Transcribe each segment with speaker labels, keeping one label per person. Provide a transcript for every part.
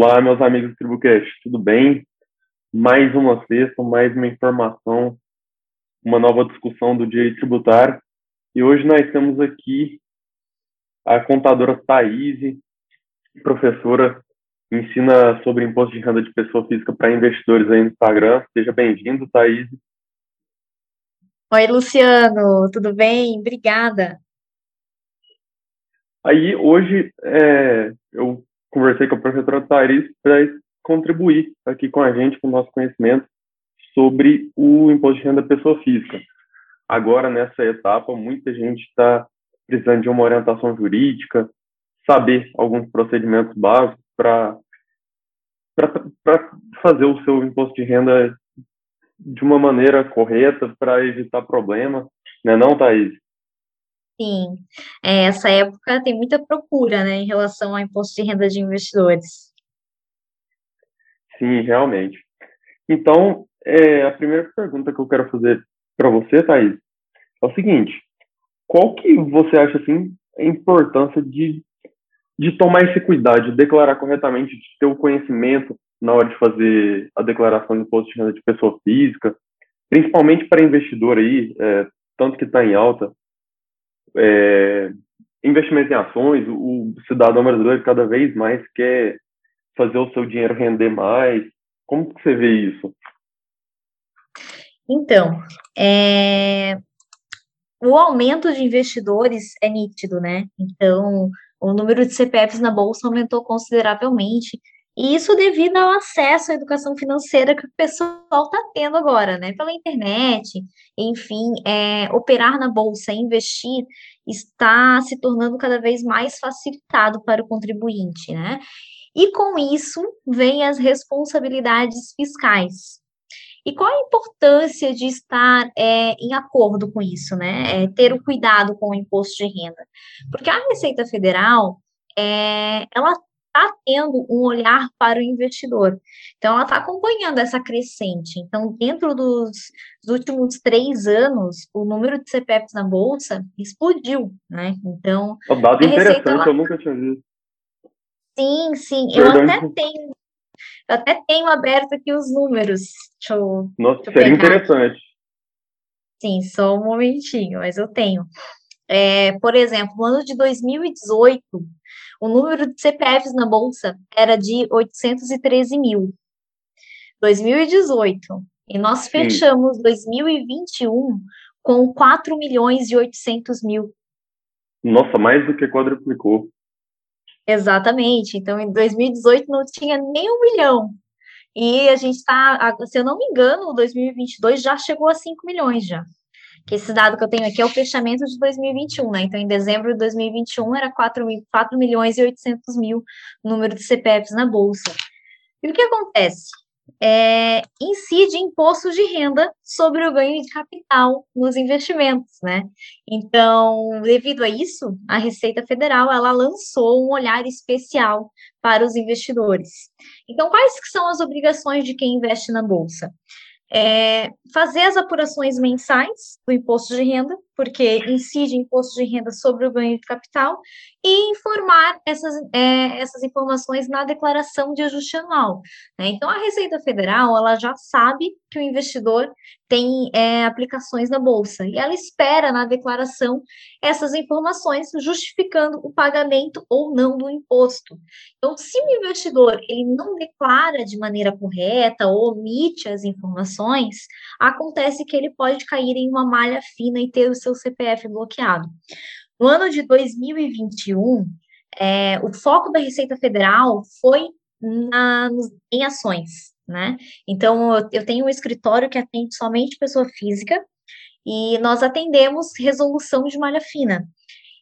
Speaker 1: Olá, meus amigos do TribuCast, tudo bem? Mais uma sexta, mais uma informação, uma nova discussão do direito tributário. E hoje nós temos aqui a contadora Thaís, professora, ensina sobre imposto de renda de pessoa física para investidores aí no Instagram. Seja bem-vindo, Thaís.
Speaker 2: Oi, Luciano, tudo bem? Obrigada.
Speaker 1: Aí, hoje, é, eu conversei com a professora Thaís para contribuir aqui com a gente, com o nosso conhecimento sobre o imposto de renda da pessoa física. Agora, nessa etapa, muita gente está precisando de uma orientação jurídica, saber alguns procedimentos básicos para fazer o seu imposto de renda de uma maneira correta para evitar problema, né não, Thaís?
Speaker 2: Sim, é, essa época tem muita procura, né, em relação ao imposto de renda de investidores.
Speaker 1: Sim, realmente. Então, é, a primeira pergunta que eu quero fazer para você, Thaís, é o seguinte: qual que você acha assim a importância de, de tomar esse cuidado, de declarar corretamente, de ter o conhecimento na hora de fazer a declaração de imposto de renda de pessoa física, principalmente para investidor aí, é, tanto que está em alta, é, investimento em ações, o cidadão brasileiro cada vez mais quer fazer o seu dinheiro render mais. Como que você vê isso?
Speaker 2: Então, é, o aumento de investidores é nítido, né? Então, o número de CPFs na bolsa aumentou consideravelmente. E isso devido ao acesso à educação financeira que o pessoal está tendo agora, né? Pela internet, enfim, é, operar na bolsa, investir, está se tornando cada vez mais facilitado para o contribuinte, né? E com isso vem as responsabilidades fiscais. E qual a importância de estar é, em acordo com isso, né? É, ter o cuidado com o imposto de renda? Porque a Receita Federal, é, ela está tendo um olhar para o investidor. Então, ela está acompanhando essa crescente. Então, dentro dos, dos, últimos três anos, o número de CPFs na Bolsa explodiu, né? Então,
Speaker 1: o dado interessante, Receita, ela... eu nunca tinha visto.
Speaker 2: Sim, sim. Eu até tenho, eu até tenho aberto aqui os números. Deixa eu,
Speaker 1: Nossa, deixa eu seria pegar. interessante.
Speaker 2: Sim, só um momentinho, mas eu tenho. É, por exemplo, no ano de 2018, o número de CPFs na Bolsa era de 813 mil. 2018. E nós Sim. fechamos 2021 com 4 milhões e 800 mil.
Speaker 1: Nossa, mais do que quadruplicou.
Speaker 2: Exatamente. Então, em 2018 não tinha nem um milhão. E a gente está, se eu não me engano, 2022 já chegou a 5 milhões já que esse dado que eu tenho aqui é o fechamento de 2021, né? Então, em dezembro de 2021, era 4, 4 milhões e 800 mil número de CPFs na Bolsa. E o que acontece? É, incide imposto de renda sobre o ganho de capital nos investimentos, né? Então, devido a isso, a Receita Federal, ela lançou um olhar especial para os investidores. Então, quais são as obrigações de quem investe na Bolsa? É, fazer as apurações mensais do imposto de renda, porque incide imposto de renda sobre o ganho de capital, e informar essas, é, essas informações na declaração de ajuste anual. Né? Então, a Receita Federal, ela já sabe que o investidor tem é, aplicações na Bolsa, e ela espera na declaração essas informações, justificando o pagamento ou não do imposto. Então, se o investidor ele não declara de maneira correta ou omite as informações, acontece que ele pode cair em uma malha fina e ter o seu CPF bloqueado. No ano de 2021, é, o foco da Receita Federal foi na, em ações, né? Então, eu tenho um escritório que atende somente pessoa física e nós atendemos resolução de malha fina.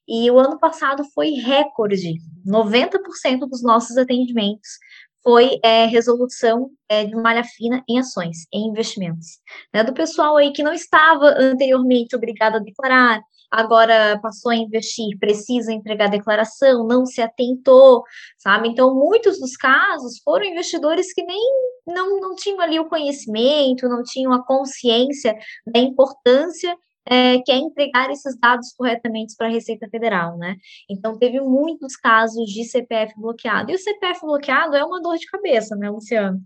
Speaker 2: E o ano passado foi recorde, 90% dos nossos atendimentos foi é, resolução é, de malha fina em ações, em investimentos. Né, do pessoal aí que não estava anteriormente obrigado a declarar, agora passou a investir, precisa entregar declaração, não se atentou, sabe? Então, muitos dos casos foram investidores que nem não, não tinham ali o conhecimento, não tinham a consciência da importância é, quer entregar esses dados corretamente para a Receita Federal, né? Então, teve muitos casos de CPF bloqueado. E o CPF bloqueado é uma dor de cabeça, né, Luciano?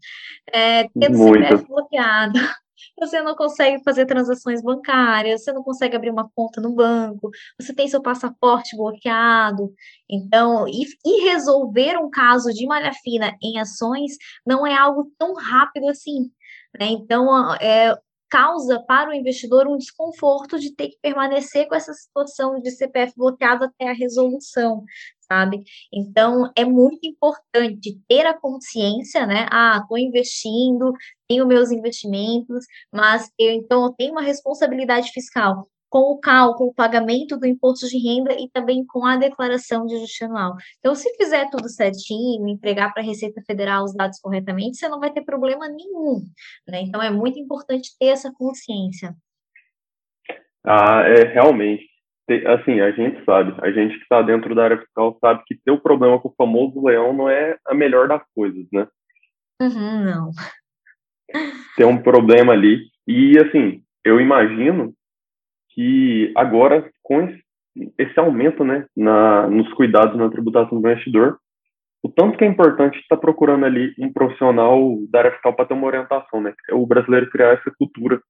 Speaker 2: É, tendo Muito. CPF bloqueado, você não consegue fazer transações bancárias, você não consegue abrir uma conta no banco, você tem seu passaporte bloqueado. Então, e, e resolver um caso de malha fina em ações não é algo tão rápido assim. Né? Então, é, causa para o investidor um desconforto de ter que permanecer com essa situação de CPF bloqueado até a resolução, sabe? Então, é muito importante ter a consciência, né? Ah, estou investindo, tenho meus investimentos, mas eu, então, eu tenho uma responsabilidade fiscal com o cálculo, o pagamento do imposto de renda e também com a declaração de ajuste anual. Então, se fizer tudo certinho, entregar para a Receita Federal os dados corretamente, você não vai ter problema nenhum. Né? Então, é muito importante ter essa consciência.
Speaker 1: Ah, é realmente. Assim, a gente sabe, a gente que está dentro da área fiscal sabe que ter o problema com o famoso leão não é a melhor das coisas, né?
Speaker 2: Uhum, não.
Speaker 1: Tem um problema ali. E, assim, eu imagino que agora, com esse, aumento né, na, nos cuidados na tributação do investidor, o tanto que é importante estar tá procurando ali um profissional da área fiscal para ter uma orientação, né? É o brasileiro criar essa cultura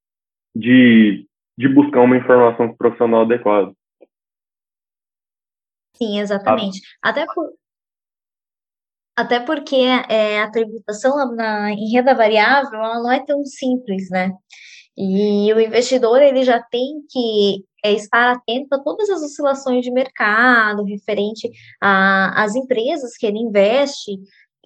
Speaker 1: de, de buscar uma informação profissional adequada.
Speaker 2: Sim, exatamente. Ah. Até, por, até porque é, a tributação na, em renda variável ela não é tão simples, né? E o investidor ele já tem que é, estar atento a todas as oscilações de mercado referente às empresas que ele investe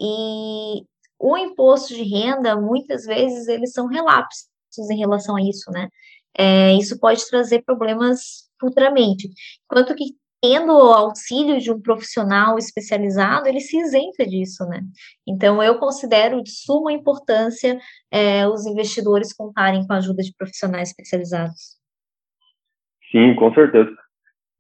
Speaker 2: e o imposto de renda muitas vezes eles são relapsos em relação a isso, né? É, isso pode trazer problemas futuramente. Enquanto que tendo o auxílio de um profissional especializado, ele se isenta disso, né? Então, eu considero de suma importância é, os investidores contarem com a ajuda de profissionais especializados.
Speaker 1: Sim, com certeza.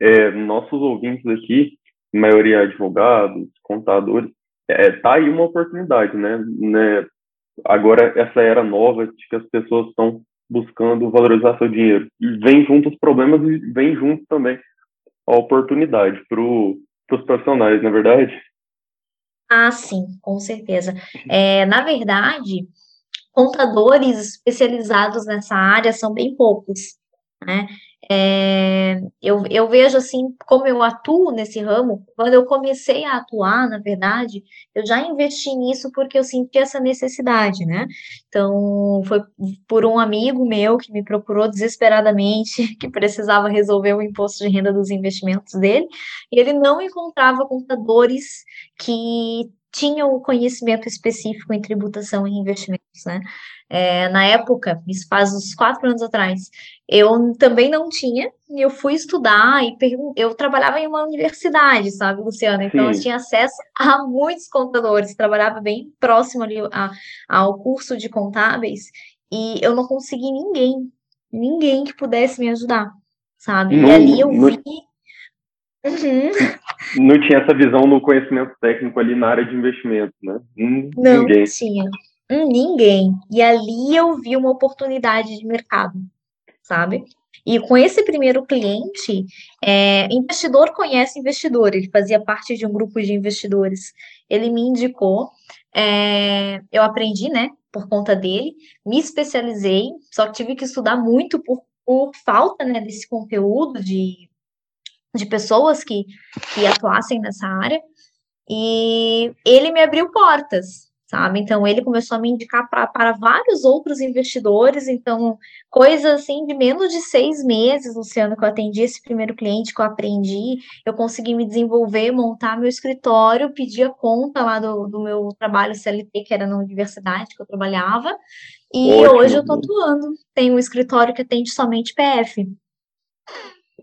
Speaker 1: É, nossos ouvintes aqui, maioria advogados, contadores, é, tá aí uma oportunidade, né? né? Agora, essa era nova de que as pessoas estão buscando valorizar seu dinheiro. Vem junto os problemas e vem junto também a oportunidade para os profissionais, na é verdade?
Speaker 2: Ah, sim, com certeza. É, na verdade, contadores especializados nessa área são bem poucos, né? É, eu, eu vejo assim, como eu atuo nesse ramo, quando eu comecei a atuar, na verdade, eu já investi nisso porque eu senti essa necessidade, né? Então, foi por um amigo meu que me procurou desesperadamente, que precisava resolver o imposto de renda dos investimentos dele, e ele não encontrava contadores que tinham o conhecimento específico em tributação e investimentos, né? É, na época, isso faz uns quatro anos atrás, eu também não tinha, e eu fui estudar e eu trabalhava em uma universidade, sabe, Luciana? Então Sim. eu tinha acesso a muitos contadores, trabalhava bem próximo ali a, ao curso de contábeis, e eu não consegui ninguém, ninguém que pudesse me ajudar, sabe? Não, e ali eu vi.
Speaker 1: Uhum. Não tinha essa visão no conhecimento técnico ali na área de investimento, né?
Speaker 2: Hum, não ninguém. tinha. Hum, ninguém. E ali eu vi uma oportunidade de mercado, sabe? E com esse primeiro cliente, é, investidor conhece investidor, ele fazia parte de um grupo de investidores. Ele me indicou, é, eu aprendi, né, por conta dele, me especializei, só tive que estudar muito por, por falta, né, desse conteúdo de, de pessoas que, que atuassem nessa área. E ele me abriu portas, sabe? Então, ele começou a me indicar pra, para vários outros investidores. Então, coisa assim de menos de seis meses, Luciano, que eu atendi esse primeiro cliente, que eu aprendi, eu consegui me desenvolver, montar meu escritório, pedir a conta lá do, do meu trabalho CLT, que era na universidade que eu trabalhava. E Ótimo. hoje eu estou atuando. Tenho um escritório que atende somente PF.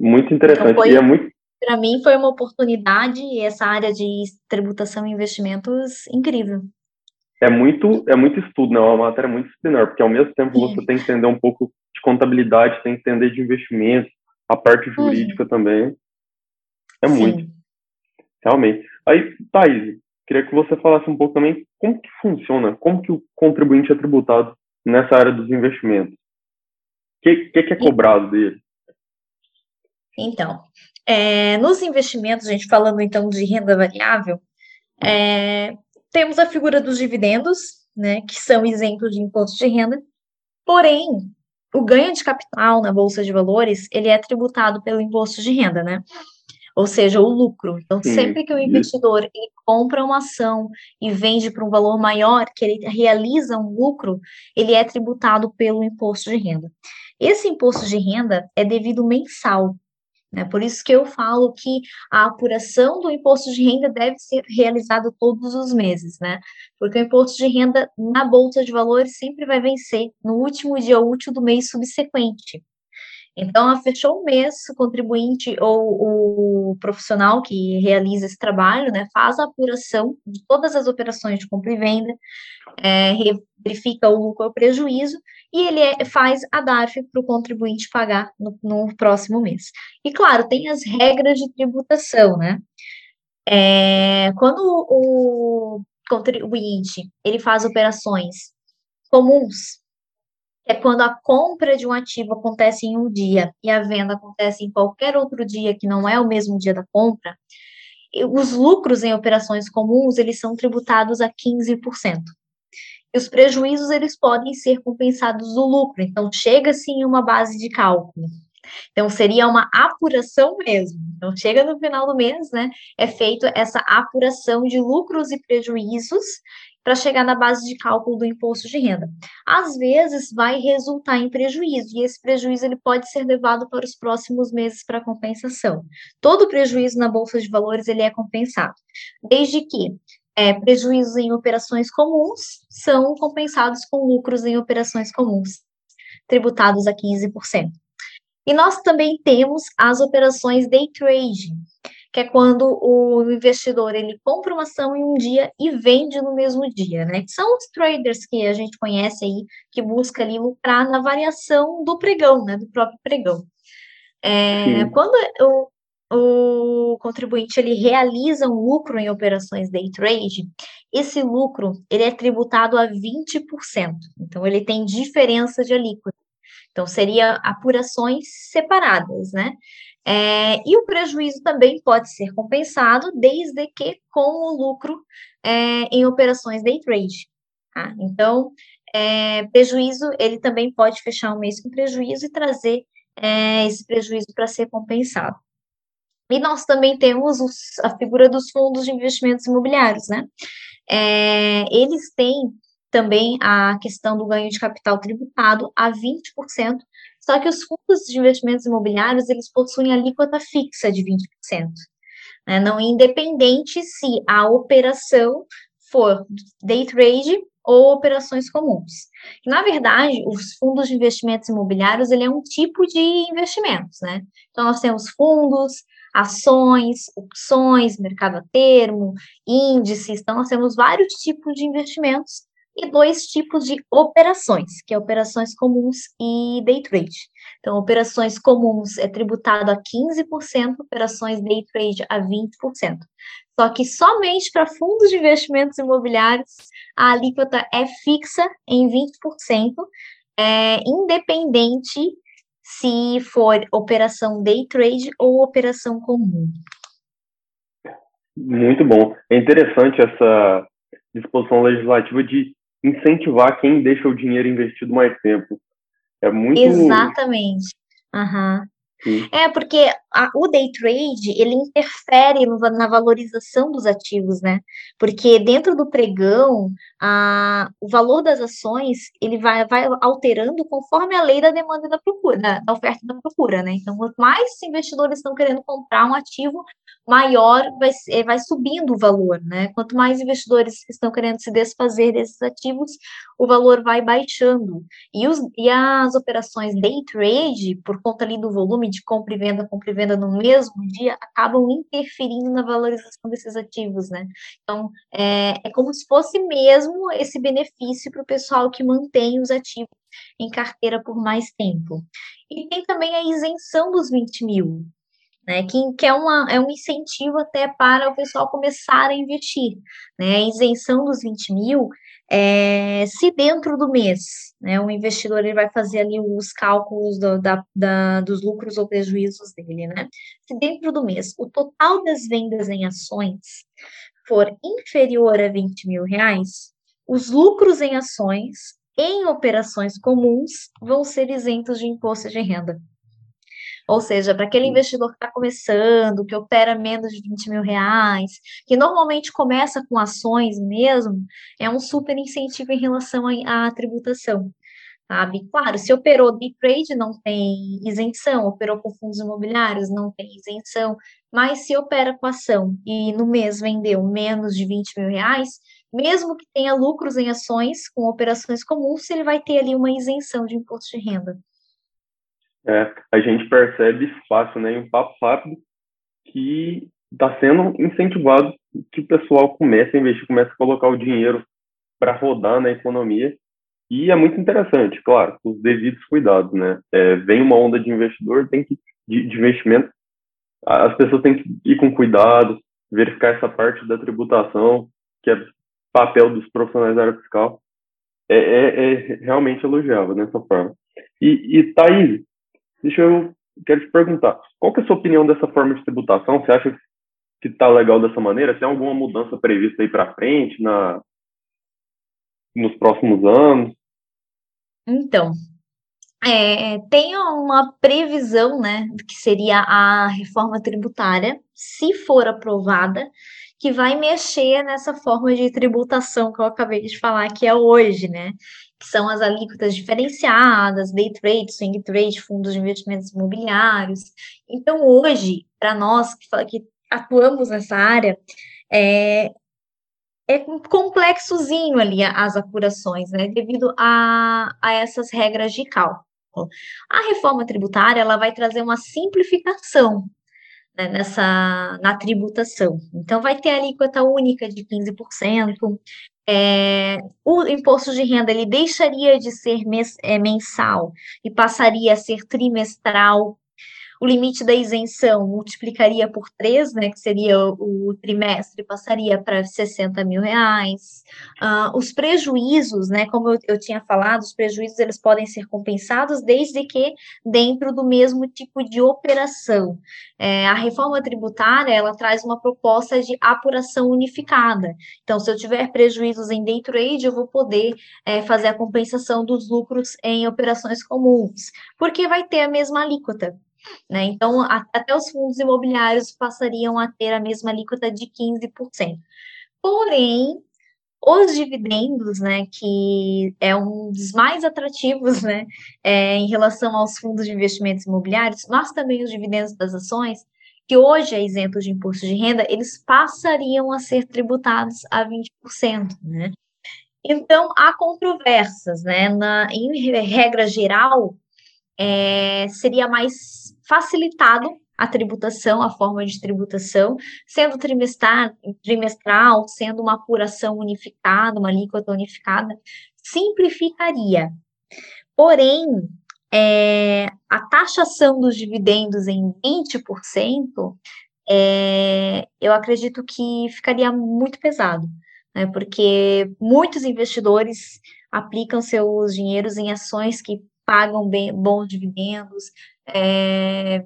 Speaker 1: Muito interessante. Então, foi... E é muito
Speaker 2: para mim foi uma oportunidade essa área de tributação e investimentos incrível
Speaker 1: é muito, é muito estudo, né? É uma matéria muito disciplinar, porque ao mesmo tempo você tem que entender um pouco de contabilidade, tem que entender de investimentos, a parte uhum. jurídica também. É Sim. muito. Realmente. Aí, Thaís, queria que você falasse um pouco também como que funciona, como que o contribuinte é tributado nessa área dos investimentos. O que, que, que é cobrado dele?
Speaker 2: Então, é, nos investimentos, a gente falando então de renda variável, é, temos a figura dos dividendos, né, que são isentos de imposto de renda, porém, o ganho de capital na Bolsa de Valores, ele é tributado pelo imposto de renda, né? Ou seja, o lucro. Então, Sim, sempre que o investidor compra uma ação e vende por um valor maior, que ele realiza um lucro, ele é tributado pelo imposto de renda. Esse imposto de renda é devido mensal, né? Por isso que eu falo que a apuração do imposto de renda deve ser realizada todos os meses, né? Porque o imposto de renda na Bolsa de Valores sempre vai vencer no último dia útil do mês subsequente. Então, fechou o mês, o contribuinte ou o profissional que realiza esse trabalho, né, faz a apuração de todas as operações de compra e venda, é, verifica o lucro ou prejuízo e ele é, faz a DARF para o contribuinte pagar no, no, próximo mês. E, claro, tem as regras de tributação, né? É, quando o contribuinte ele faz operações comuns, é quando a compra de um ativo acontece em um dia e a venda acontece em qualquer outro dia que não é o mesmo dia da compra, os lucros em operações comuns, eles são tributados a 15%. E os prejuízos, eles podem ser compensados do lucro. Então, chega-se em uma base de cálculo. Então, seria uma apuração mesmo. Então, chega no final do mês, né? É feito essa apuração de lucros e prejuízos para chegar na base de cálculo do imposto de renda. Às vezes vai resultar em prejuízo, e esse prejuízo ele pode ser levado para os próximos meses para compensação. Todo prejuízo na bolsa de valores ele é compensado, desde que é, prejuízos em operações comuns são compensados com lucros em operações comuns, tributados a 15%. E nós também temos as operações day trade, que é quando o investidor ele compra uma ação em um dia e vende no mesmo dia, né? São os traders que a gente conhece aí, que busca ali lucrar na variação do pregão, né? Do próprio pregão. É, quando o, o contribuinte ele realiza um lucro em operações day trade, esse lucro ele é tributado a 20%. Então ele tem diferença de alíquota. Então seria apurações separadas, né? É, e o prejuízo também pode ser compensado, desde que com o lucro é, em operações day trade. Tá? Então, é, prejuízo, ele também pode fechar o mês com prejuízo e trazer é, esse prejuízo para ser compensado. E nós também temos os, a figura dos fundos de investimentos imobiliários, né? É, eles têm também a questão do ganho de capital tributado a 20% só que os fundos de investimentos imobiliários, eles possuem alíquota fixa de 20%. Né? Não independente se a operação for day trade ou operações comuns. Na verdade, os fundos de investimentos imobiliários, ele é um tipo de investimentos, né? Então, nós temos fundos, ações, opções, mercado a termo, índices, então nós temos vários tipos de investimentos e dois tipos de operações, que é operações comuns e day trade. Então, operações comuns é tributado a 15%, operações day trade a 20%. Só que somente para fundos de investimentos imobiliários a alíquota é fixa em 20%, é, independente se for operação day trade ou operação comum.
Speaker 1: Muito bom. É interessante essa disposição legislativa de incentivar quem deixa o dinheiro investido mais tempo. É muito.
Speaker 2: Exatamente. Uhum. É, porque a, o day trade, ele interfere no, na valorização dos ativos, né? Porque dentro do pregão, a, o valor das ações, ele vai, vai alterando conforme a lei da demanda e da procura, da, da oferta e da procura, né? Então, quanto mais investidores estão querendo comprar um ativo, maior vai, vai subindo o valor, né? Quanto mais investidores estão querendo se desfazer desses ativos, o valor vai baixando. E, os, e as operações day trade, por conta ali do volume de compra e venda, compra e venda no mesmo dia, acabam interferindo na valorização desses ativos, né? Então, é, é como se fosse mesmo esse benefício para o pessoal que mantém os ativos em carteira por mais tempo. E tem também a isenção dos 20 mil, né, que, que é, uma, é um incentivo até para o pessoal começar a investir. Né, a isenção dos 20 mil, é, se dentro do mês, né, o investidor ele vai fazer ali os cálculos do, da, da, dos lucros ou prejuízos dele, né, se dentro do mês o total das vendas em ações for inferior a 20 mil reais, os lucros em ações em operações comuns vão ser isentos de imposto de renda. Ou seja, para aquele investidor que está começando, que opera menos de 20 mil reais, que normalmente começa com ações mesmo, é um super incentivo em relação à, tributação. Sabe? Claro, se operou day trade, não tem isenção, operou com fundos imobiliários, não tem isenção, mas se opera com ação e no mês vendeu menos de 20 mil reais, mesmo que tenha lucros em ações com operações comuns, ele vai ter ali uma isenção de imposto de renda.
Speaker 1: É, a gente percebe fácil, né, em um papo rápido, que está sendo incentivado que o pessoal comece a investir, comece a colocar o dinheiro para rodar na economia. E é muito interessante, claro, com os devidos cuidados, né? É, vem uma onda de investidor, tem que de, de investimento, as pessoas têm que ir com cuidado, verificar essa parte da tributação, que é papel dos profissionais da área fiscal. É, é, é realmente elogiável dessa forma. E, e Thaís, Deixa eu quero te perguntar, qual é a sua opinião dessa forma de tributação? Você acha que está legal dessa maneira? Tem alguma mudança prevista aí para frente na nos próximos anos?
Speaker 2: Então, é, tem uma previsão, né, que seria a reforma tributária, se for aprovada, que vai mexer nessa forma de tributação que eu acabei de falar que é hoje, né? Que são as alíquotas diferenciadas, day trade, swing trade, fundos de investimentos imobiliários. Então, hoje, para nós que, que, atuamos nessa área, é, é complexozinho ali as apurações, né, devido a, a essas regras de cálculo. A reforma tributária, ela vai trazer uma simplificação né, nessa, na tributação. Então, vai ter a alíquota única de 15%, é, o imposto de renda ele deixaria de ser mes, é, mensal e passaria a ser trimestral o limite da isenção multiplicaria por três, né, que seria o, trimestre, passaria para 60 mil reais. Uh, os prejuízos, né, como eu, eu, tinha falado, os prejuízos eles podem ser compensados desde que dentro do mesmo tipo de operação. É, a reforma tributária, ela traz uma proposta de apuração unificada. Então, se eu tiver prejuízos em day trade, eu vou poder é, fazer a compensação dos lucros em operações comuns, porque vai ter a mesma alíquota. Né? Então, a, até os fundos imobiliários passariam a ter a mesma alíquota de 15%. Porém, os dividendos, né, que é um dos mais atrativos, né, é, em relação aos fundos de investimentos imobiliários, mas também os dividendos das ações, que hoje é isento de imposto de renda, eles passariam a ser tributados a 20%, né? Então, há controvérsias, né? Na, em regra geral, é, seria mais facilitado a tributação, a forma de tributação, sendo trimestral, trimestral, sendo uma apuração unificada, uma alíquota unificada, simplificaria. Porém, é, a taxação dos dividendos em 20%, é, eu acredito que ficaria muito pesado, né, porque muitos investidores aplicam seus dinheiros em ações que pagam bem, bons dividendos, é,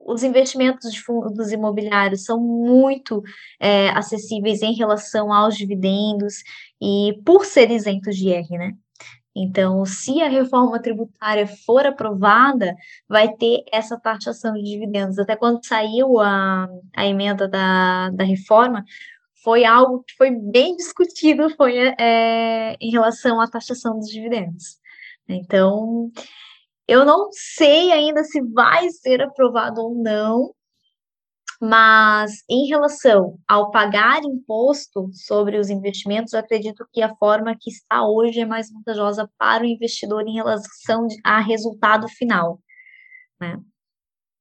Speaker 2: os investimentos de fundos imobiliários são muito é, acessíveis em relação aos dividendos e por ser isentos de IR, né? Então, se a reforma tributária for aprovada, vai ter essa taxação de dividendos. Até quando saiu a, a emenda da, da reforma, foi algo que foi bem discutido foi, é, em relação à taxação dos dividendos. Então, eu não sei ainda se vai ser aprovado ou não, mas em relação ao pagar imposto sobre os investimentos, eu acredito que a forma que está hoje é mais vantajosa para o investidor em relação a resultado final. Né?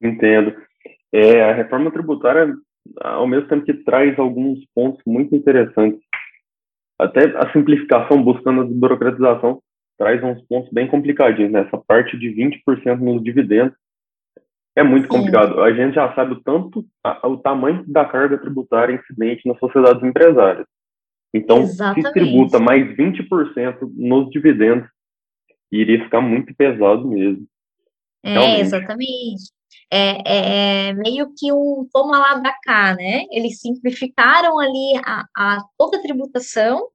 Speaker 1: Entendo. É, a reforma tributária, ao mesmo tempo que traz alguns pontos muito interessantes, até a simplificação buscando a desburocratização, traz uns pontos bem complicadinhos, né? Essa parte de 20% nos dividendos é muito Sim. complicado. A gente já sabe o tanto, a, o tamanho da carga tributária incidente nas sociedades empresárias. Então, Exatamente. se tributa mais 20% nos dividendos, iria ficar muito pesado mesmo.
Speaker 2: É, Realmente. exatamente. É, é, é, meio que um toma lá da cá, né? Eles simplificaram ali a, a, toda a tributação,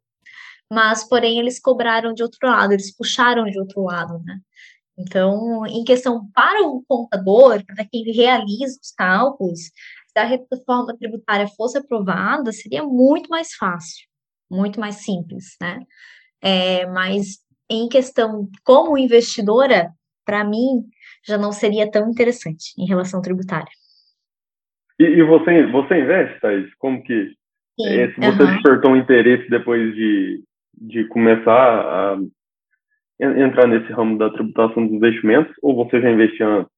Speaker 2: mas, porém, eles cobraram de outro lado, eles puxaram de outro lado, né? Então, em questão para o contador, para quem realiza os cálculos, se a reforma tributária fosse aprovada, seria muito mais fácil, muito mais simples, né? É, mas em questão como investidora, para mim, já não seria tão interessante em relação tributária.
Speaker 1: E, e você, você investe, Thaís? Como que Sim, é, se você uhum. despertou um interesse depois de, de começar a entrar nesse ramo da tributação dos investimentos ou você já investia antes?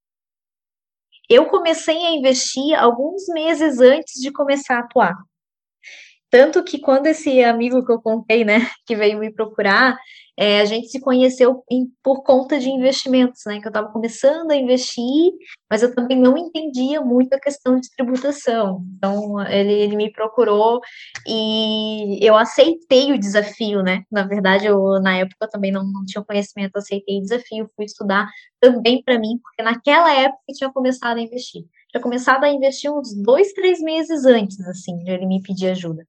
Speaker 2: Eu comecei a investir alguns meses antes de começar a atuar. Tanto que quando esse amigo que eu contei, né, que veio me procurar, é, a gente se conheceu em, por conta de investimentos, né? Que eu estava começando a investir, mas eu também não entendia muito a questão de tributação. Então, ele, ele me procurou e eu aceitei o desafio, né? Na verdade, eu, na época, também não, não tinha conhecimento, aceitei o desafio, fui estudar também para mim, porque naquela época eu tinha começado a investir. Tinha começado a investir uns dois, três meses antes, assim, de ele me pedir ajuda.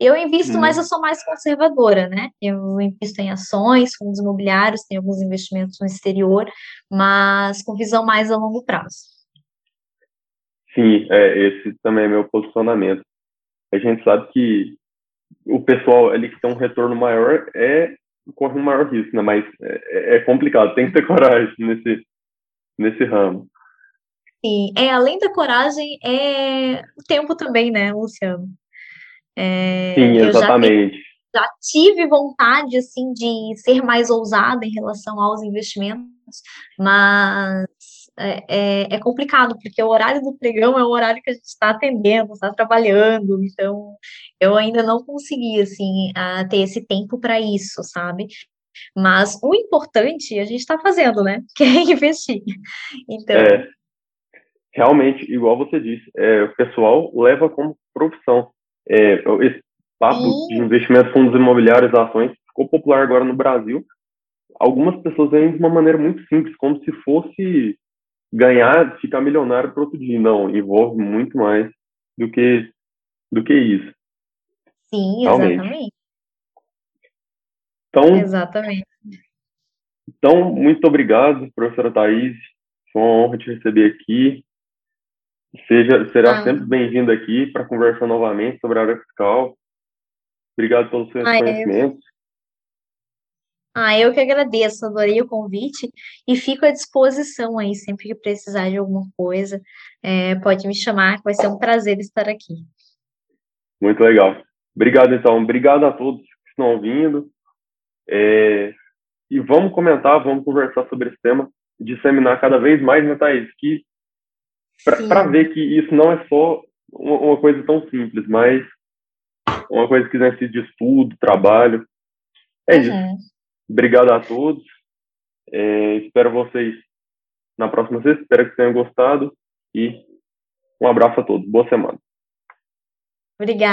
Speaker 2: Eu invisto, hum. mas eu sou mais conservadora, né? Eu invisto em ações, fundos imobiliários, tenho alguns investimentos no exterior, mas com visão mais a longo prazo.
Speaker 1: Sim, é, esse também é meu posicionamento. A gente sabe que o pessoal ali que tem um retorno maior é corre um maior risco, né? Mas é, é complicado, tem que ter coragem nesse, nesse ramo.
Speaker 2: Sim, é, além da coragem, é o tempo também, né, Luciano?
Speaker 1: É, Sim, exatamente.
Speaker 2: Já, já, tive vontade, assim, de ser mais ousada em relação aos investimentos, mas é, é, é complicado, porque o horário do pregão é o horário que a gente está atendendo, está trabalhando, então eu ainda não consegui, assim, ter esse tempo para isso, sabe? Mas o importante a gente está fazendo, né? Que é investir. Então. É,
Speaker 1: realmente, igual você disse, é, o pessoal leva como profissão. É, esse papo de investimento, fundos imobiliários, ações, ficou popular agora no Brasil. Algumas pessoas veem de uma maneira muito simples, como se fosse ganhar, ficar milionário para outro dia. Não, envolve muito mais do que, do que isso.
Speaker 2: Sim, Realmente. exatamente.
Speaker 1: Então,
Speaker 2: exatamente.
Speaker 1: Então, muito obrigado, professora Thais. Foi uma honra te receber aqui. Seja, será ah. sempre bem-vindo aqui para conversar novamente sobre a área fiscal. Obrigado pelos seus ah, conhecimentos. Eu...
Speaker 2: Ah, eu que agradeço, adorei o convite e fico à disposição aí, sempre que precisar de alguma coisa, é, pode me chamar, vai ser um prazer estar aqui.
Speaker 1: Muito legal. Obrigado, então. Obrigado a todos que estão ouvindo. É, e vamos comentar, vamos conversar sobre esse tema, disseminar cada vez mais, né, Thaís? Que para ver que isso não é só uma, uma, coisa tão simples, mas uma coisa que necessita de estudo, trabalho. É uhum. isso. Obrigado a todos. É, espero vocês na próxima sexta. Espero que tenham gostado. E um abraço a todos. Boa semana.
Speaker 2: Obrigada.